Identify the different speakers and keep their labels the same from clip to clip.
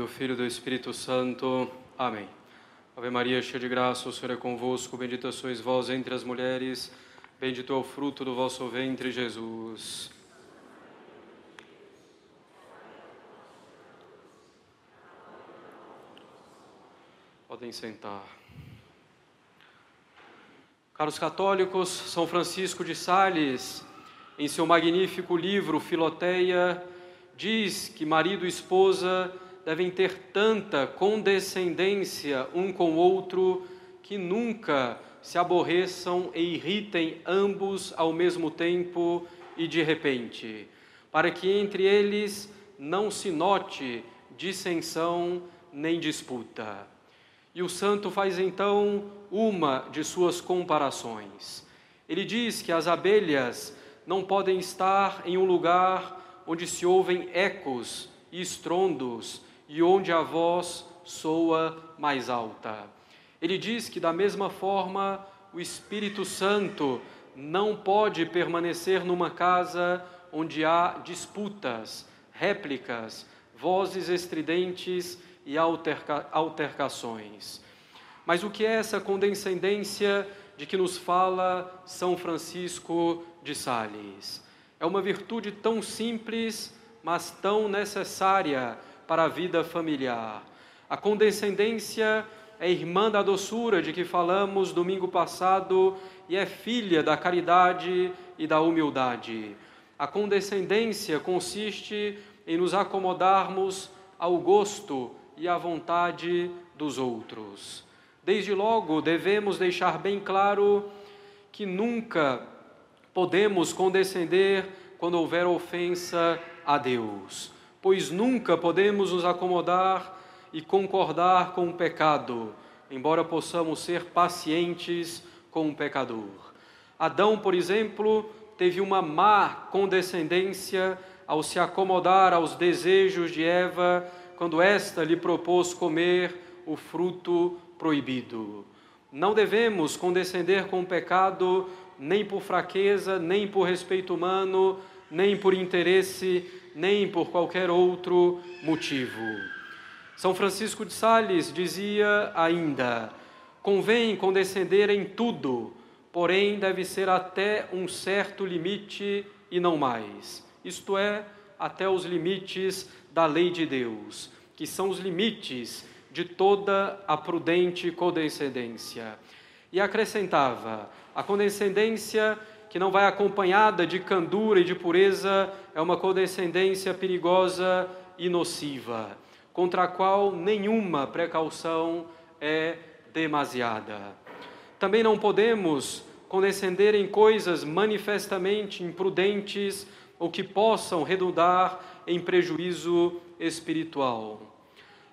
Speaker 1: do Filho e do Espírito Santo. Amém. Ave Maria, cheia de graça, o Senhor é convosco. Bendita sois vós entre as mulheres. Bendito é o fruto do vosso ventre, Jesus. Podem sentar. Caros católicos, São Francisco de Sales, em seu magnífico livro Filoteia, diz que marido e esposa devem ter tanta condescendência um com o outro que nunca se aborreçam e irritem ambos ao mesmo tempo e de repente, para que entre eles não se note dissensão nem disputa. E o santo faz então uma de suas comparações. Ele diz que as abelhas não podem estar em um lugar onde se ouvem ecos e estrondos e onde a voz soa mais alta. Ele diz que, da mesma forma, o Espírito Santo não pode permanecer numa casa onde há disputas, réplicas, vozes estridentes e alterca altercações. Mas o que é essa condescendência de que nos fala São Francisco de Sales? é uma virtude tão simples, mas tão necessária para a vida familiar. A condescendência é irmã da doçura de que falamos domingo passado e é filha da caridade e da humildade. A condescendência consiste em nos acomodarmos ao gosto e à vontade dos outros. Desde logo, devemos deixar bem claro que nunca podemos condescender quando houver ofensa a Deus, pois nunca podemos nos acomodar e concordar com o pecado, embora possamos ser pacientes com o pecador. Adão, por exemplo, teve uma má condescendência ao se acomodar aos desejos de Eva quando esta lhe propôs comer o fruto proibido. Não devemos condescender com o pecado nem por fraqueza, nem por respeito humano, nem por interesse, nem por qualquer outro motivo. São Francisco de Sales dizia ainda: convém condescender em tudo, porém deve ser até um certo limite e não mais. Isto é, até os limites da lei de Deus, que são os limites de toda a prudente condescendência. E acrescentava: a condescendência que não vai acompanhada de candura e de pureza é uma condescendência perigosa e nociva, contra a qual nenhuma precaução é demasiada. Também não podemos condescender em coisas manifestamente imprudentes ou que possam redundar em prejuízo espiritual.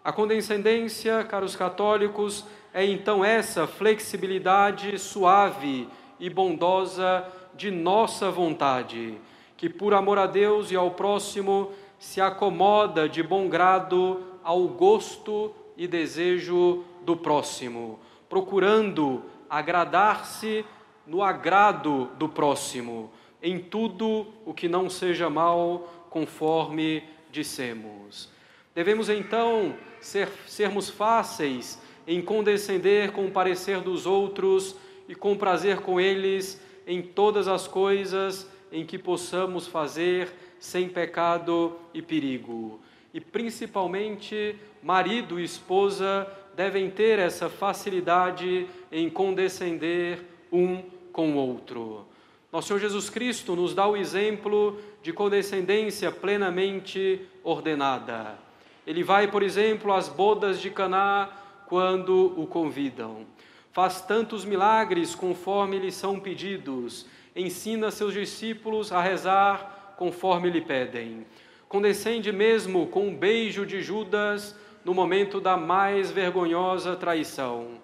Speaker 1: A condescendência, caros católicos, é então essa flexibilidade suave e bondosa de nossa vontade, que por amor a Deus e ao próximo se acomoda de bom grado ao gosto e desejo do próximo, procurando agradar-se no agrado do próximo, em tudo o que não seja mal, conforme dissemos. Devemos então ser, sermos fáceis em condescender com o parecer dos outros e com prazer com eles em todas as coisas em que possamos fazer sem pecado e perigo. E principalmente, marido e esposa devem ter essa facilidade em condescender um com o outro. Nosso Senhor Jesus Cristo nos dá o exemplo de condescendência plenamente ordenada. Ele vai, por exemplo, às bodas de Caná quando o convidam. Faz tantos milagres conforme lhe são pedidos. Ensina seus discípulos a rezar conforme lhe pedem. Condescende mesmo com um beijo de Judas no momento da mais vergonhosa traição,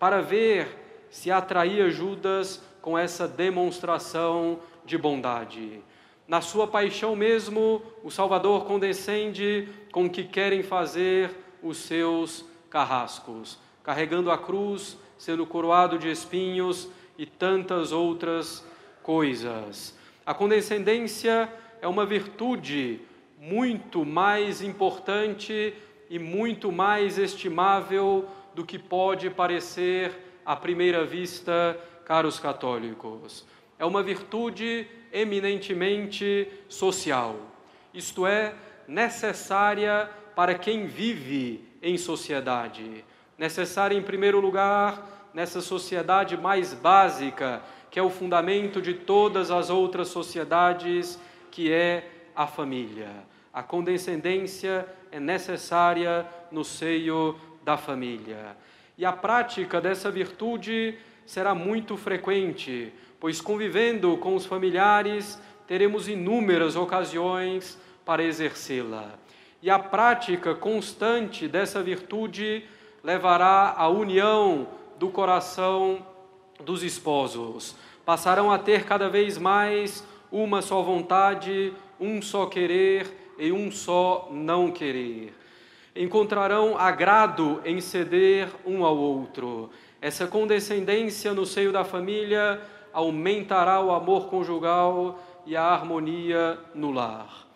Speaker 1: para ver se atraía Judas com essa demonstração de bondade. Na sua paixão mesmo, o Salvador condescende com o que querem fazer os seus carrascos, carregando a cruz, sendo coroado de espinhos e tantas outras coisas. A condescendência é uma virtude muito mais importante e muito mais estimável do que pode parecer à primeira vista, caros católicos. É uma virtude eminentemente social, isto é, necessária para quem vive em sociedade. Necessária, em primeiro lugar, nessa sociedade mais básica, que é o fundamento de todas as outras sociedades, que é a família. A condescendência é necessária no seio da família. E a prática dessa virtude será muito frequente, pois convivendo com os familiares teremos inúmeras ocasiões para exercê-la. E a prática constante dessa virtude levará à união do coração dos esposos. Passarão a ter cada vez mais uma só vontade, um só querer e um só não querer. Encontrarão agrado em ceder um ao outro. Essa condescendência no seio da família aumentará o amor conjugal e a harmonia no lar.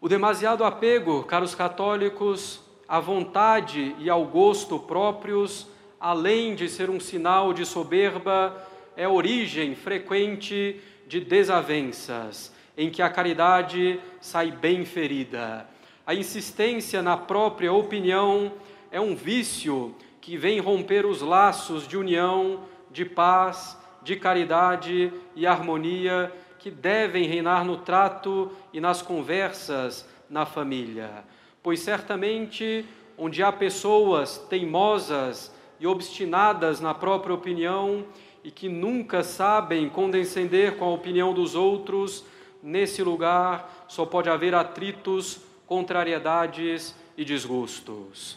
Speaker 1: O demasiado apego, caros católicos, à vontade e ao gosto próprios, além de ser um sinal de soberba, é origem frequente de desavenças, em que a caridade sai bem ferida. A insistência na própria opinião é um vício que vem romper os laços de união, de paz, de caridade e harmonia que devem reinar no trato e nas conversas na família. Pois certamente, onde há pessoas teimosas e obstinadas na própria opinião e que nunca sabem condescender com a opinião dos outros, nesse lugar só pode haver atritos, contrariedades e desgostos.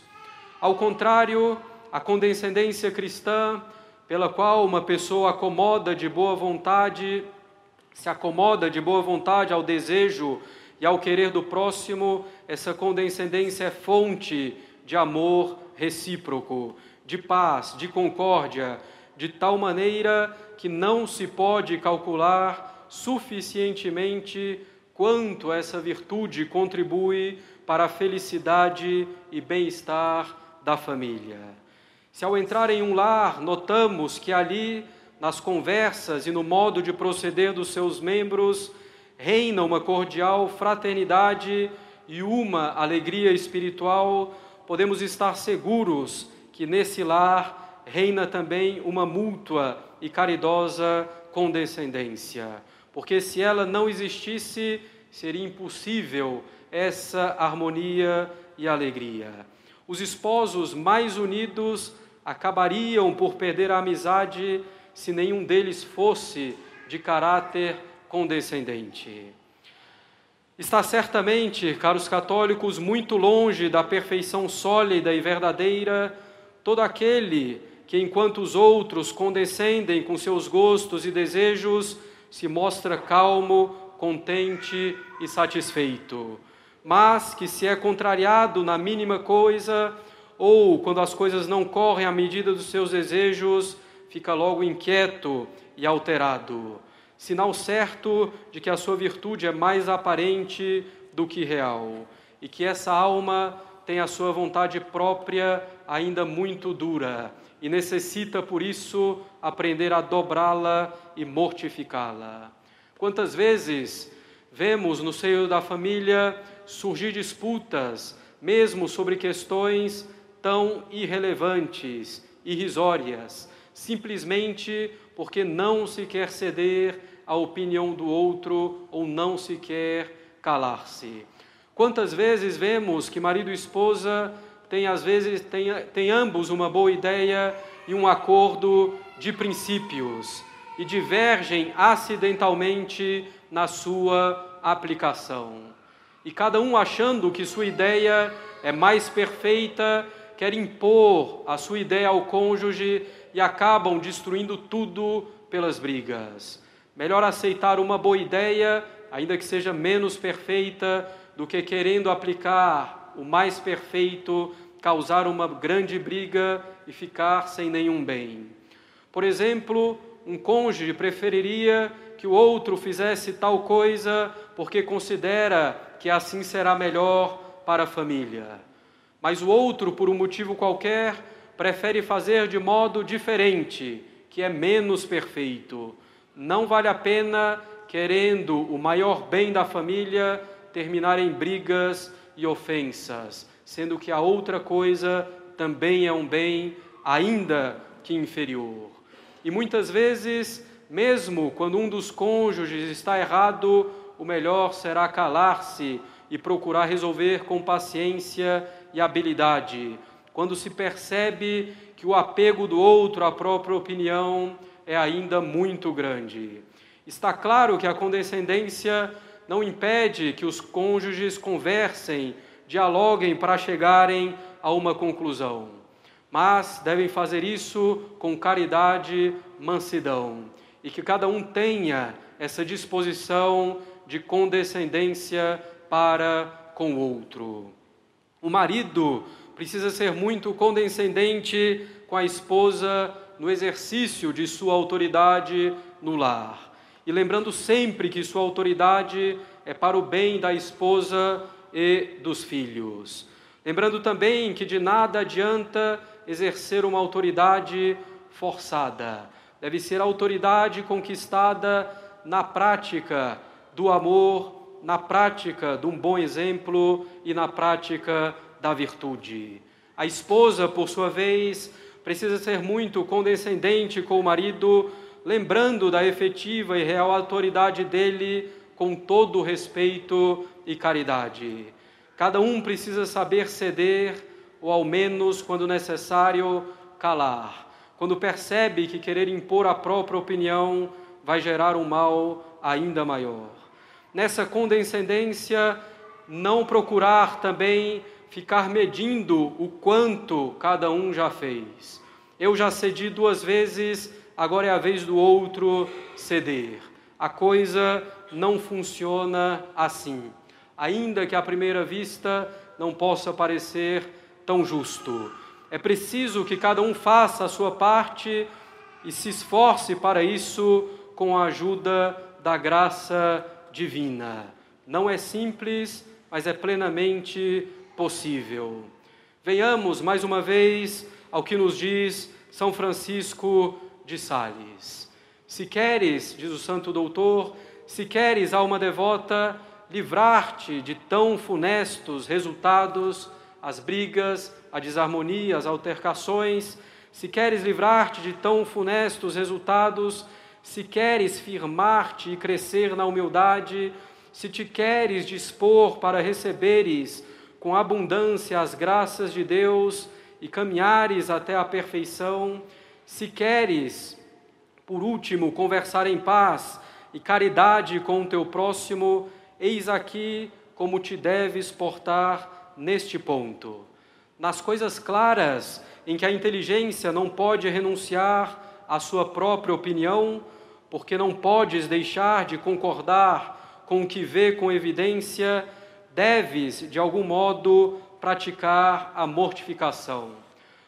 Speaker 1: Ao contrário, a condescendência cristã, pela qual uma pessoa acomoda de boa vontade, se acomoda de boa vontade ao desejo e ao querer do próximo, essa condescendência é fonte de amor recíproco, de paz, de concórdia, de tal maneira que não se pode calcular suficientemente quanto essa virtude contribui para a felicidade e bem-estar da família. Se ao entrar em um lar notamos que ali, nas conversas e no modo de proceder dos seus membros, reina uma cordial fraternidade e uma alegria espiritual, podemos estar seguros que nesse lar reina também uma mútua e caridosa condescendência porque se ela não existisse, seria impossível essa harmonia e alegria. Os esposos mais unidos acabariam por perder a amizade se nenhum deles fosse de caráter condescendente. Está certamente, caros católicos, muito longe da perfeição sólida e verdadeira todo aquele que, enquanto os outros condescendem com seus gostos e desejos, se mostra calmo, contente e satisfeito, mas que se é contrariado na mínima coisa ou quando as coisas não correm à medida dos seus desejos, fica logo inquieto e alterado. Sinal certo de que a sua virtude é mais aparente do que real e que essa alma tem a sua vontade própria ainda muito dura e necessita, por isso, aprender a dobrá-la e mortificá-la. Quantas vezes vemos no seio da família surgir disputas, mesmo sobre questões tão irrelevantes, irrisórias, simplesmente porque não se quer ceder à opinião do outro ou não se quer calar-se. Quantas vezes vemos que marido e esposa têm, às vezes, têm, têm ambos uma boa ideia e um acordo de princípios e divergem acidentalmente na sua aplicação. E cada um achando que sua ideia é mais perfeita, quer impor a sua ideia ao cônjuge e acabam destruindo tudo pelas brigas. Melhor aceitar uma boa ideia, ainda que seja menos perfeita, do que querendo aplicar o mais perfeito, causar uma grande briga e ficar sem nenhum bem. Por exemplo, um cônjuge preferiria que o outro fizesse tal coisa porque considera que assim será melhor para a família. mas o outro, por um motivo qualquer, prefere fazer de modo diferente, que é menos perfeito. Não vale a pena, querendo o maior bem da família, terminar em brigas e ofensas, sendo que a outra coisa também é um bem, ainda que inferior. E muitas vezes, mesmo quando um dos cônjuges está errado, o melhor será calar-se e procurar resolver com paciência e habilidade. Quando se percebe que o apego do outro à própria opinião é ainda muito grande. Está claro que a condescendência não impede que os cônjuges conversem, dialoguem para chegarem a uma conclusão, mas devem fazer isso com caridade, mansidão, e que cada um tenha essa disposição de condescendência para com o outro. O marido precisa ser muito condescendente com a esposa no exercício de sua autoridade no lar. E lembrando sempre que sua autoridade é para o bem da esposa e dos filhos. Lembrando também que de nada adianta exercer uma autoridade forçada. Deve ser autoridade conquistada na prática do amor na prática de um bom exemplo e na prática da virtude. A esposa, por sua vez, precisa ser muito condescendente com o marido, lembrando da efetiva e real autoridade dele com todo respeito e caridade. Cada um precisa saber ceder, ou ao menos, quando necessário, calar. Quando percebe que querer impor a própria opinião vai gerar um mal ainda maior nessa condescendência, não procurar também ficar medindo o quanto cada um já fez. Eu já cedi duas vezes, agora é a vez do outro ceder. A coisa não funciona assim. Ainda que à primeira vista não possa parecer tão justo. É preciso que cada um faça a sua parte e se esforce para isso com a ajuda da graça divina. Não é simples, mas é plenamente possível. Venhamos mais uma vez ao que nos diz São Francisco de Sales. Se queres, diz o santo doutor, se queres, alma devota, livrar-te de tão funestos resultados, as brigas, a desarmonia, as altercações, se queres livrar-te de tão funestos resultados, se queres firmar-te e crescer na humildade, se te queres dispor para receberes com abundância as graças de Deus e caminhares até a perfeição, se queres, por último, conversar em paz e caridade com o teu próximo, eis aqui como te deves portar neste ponto. Nas coisas claras, em que a inteligência não pode renunciar à sua própria opinião, porque não podes deixar de concordar com o que vê com evidência, deves, de algum modo, praticar a mortificação,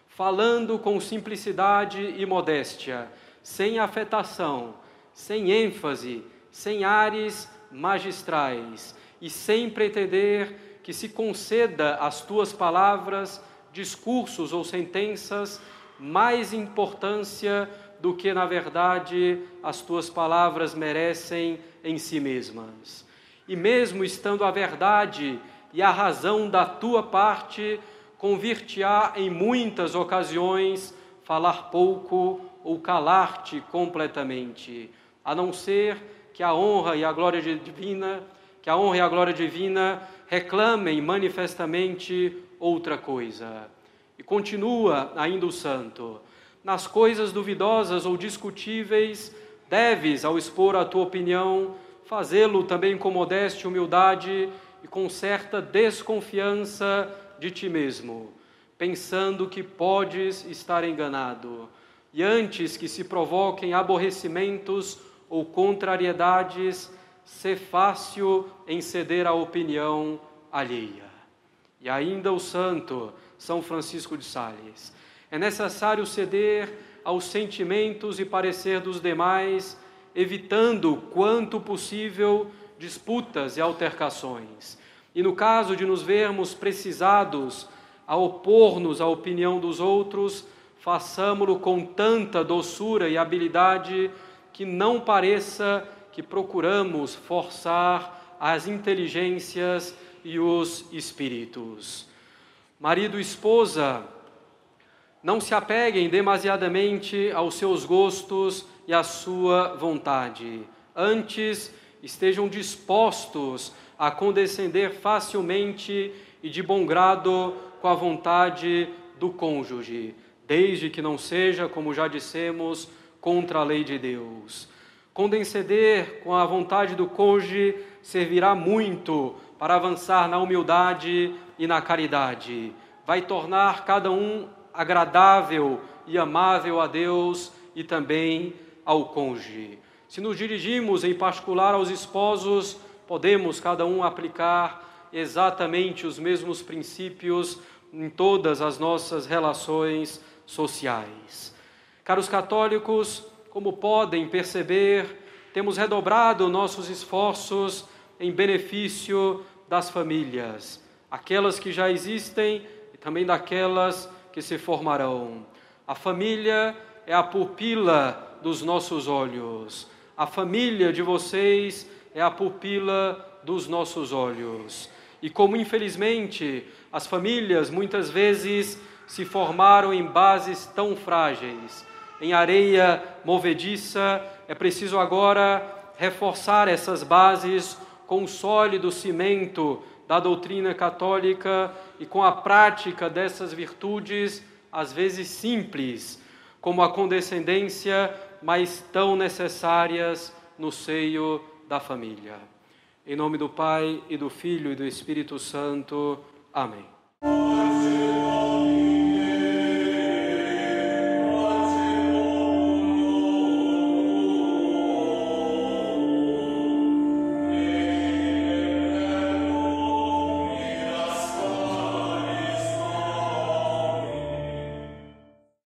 Speaker 1: falando com simplicidade e modéstia, sem afetação, sem ênfase, sem ares magistrais e sem pretender que se conceda às tuas palavras, discursos ou sentenças mais importância do que, na verdade, as tuas palavras merecem em si mesmas. E mesmo estando a verdade e a razão da tua parte, convir-te-á em muitas ocasiões falar pouco ou calar-te completamente, a não ser que a honra e a glória divina, que a honra e a glória divina reclamem manifestamente outra coisa. E continua ainda o santo: nas coisas duvidosas ou discutíveis, deves, ao expor a tua opinião, fazê-lo também com modéstia humildade e com certa desconfiança de ti mesmo, pensando que podes estar enganado. E antes que se provoquem aborrecimentos ou contrariedades, ser fácil em ceder à opinião alheia. E ainda o santo São Francisco de Sales é necessário ceder aos sentimentos e parecer dos demais, evitando, quanto possível, disputas e altercações. E no caso de nos vermos precisados, a opor-nos à opinião dos outros, façamo-lo com tanta doçura e habilidade que não pareça que procuramos forçar as inteligências e os espíritos. Marido e esposa, não se apeguem demasiadamente aos seus gostos e à sua vontade. Antes, estejam dispostos a condescender facilmente e de bom grado com a vontade do cônjuge, desde que não seja, como já dissemos, contra a lei de Deus. Condescender com a vontade do cônjuge servirá muito para avançar na humildade e na caridade. Vai tornar cada um agradável e amável a Deus e também ao cônjuge. Se nos dirigimos em particular aos esposos, podemos cada um aplicar exatamente os mesmos princípios em todas as nossas relações sociais. Caros católicos, como podem perceber, temos redobrado nossos esforços em benefício das famílias, aquelas que já existem e também daquelas que se formarão. A família é a pupila dos nossos olhos. A família de vocês é a pupila dos nossos olhos. E como infelizmente as famílias muitas vezes se formaram em bases tão frágeis, em areia movediça, é preciso agora reforçar essas bases com o sólido cimento da doutrina católica e com a prática dessas virtudes, às vezes simples, como a condescendência, mas tão necessárias no seio da família. Em nome do Pai e do Filho e do Espírito Santo. Amém.